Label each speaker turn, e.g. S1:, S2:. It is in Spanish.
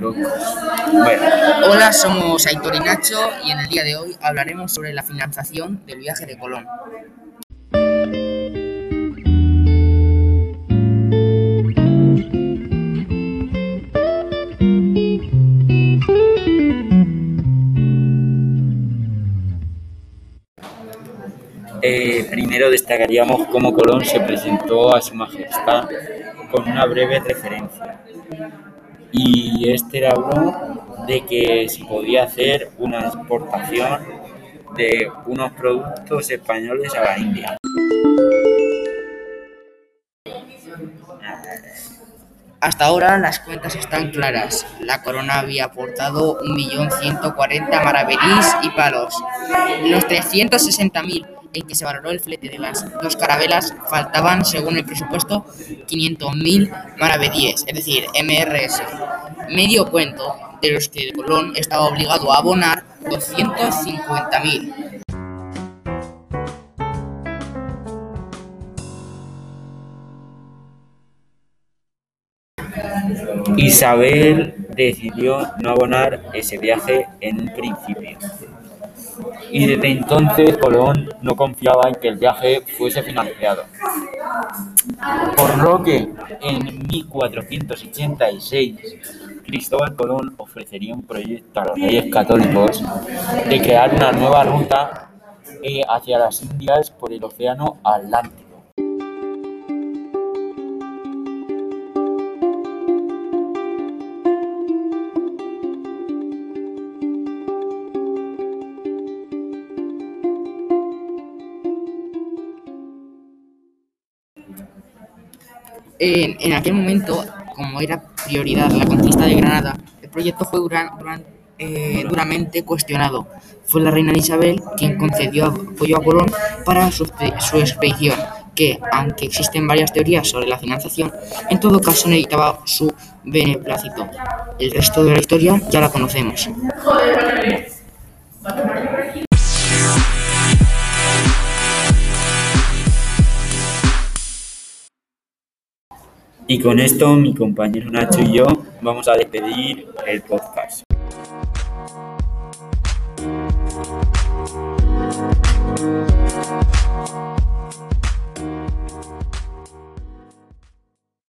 S1: Hola, somos Aitor y Nacho y en el día de hoy hablaremos sobre la financiación del viaje de Colón.
S2: eh, primero destacaríamos cómo Colón se presentó a su majestad con una breve referencia. Y este era uno de que se podía hacer una exportación de unos productos españoles a la India.
S1: Hasta ahora las cuentas están claras. La corona había aportado 1.140.000 maravedís y palos. Los 360.000 en que se valoró el flete de las dos carabelas faltaban, según el presupuesto, 500.000 maravedíes, es decir, MRS. Medio cuento de los que Colón estaba obligado a abonar 250.000.
S2: Isabel decidió no abonar ese viaje en principio. Y desde entonces Colón no confiaba en que el viaje fuese financiado. Por lo que en 1486 Cristóbal Colón ofrecería un proyecto a los reyes católicos de crear una nueva ruta eh, hacia las Indias por el Océano Atlántico.
S1: En, en aquel momento, como era prioridad la conquista de Granada, el proyecto fue dura- duran- eh, duramente cuestionado. Fue la reina Isabel quien concedió apoyo a Colón para su, su expedición, que, aunque existen varias teorías sobre la financiación, en todo caso necesitaba su beneplácito. El resto de la historia ya la conocemos.
S2: Y con esto mi compañero Nacho y yo vamos a despedir el podcast.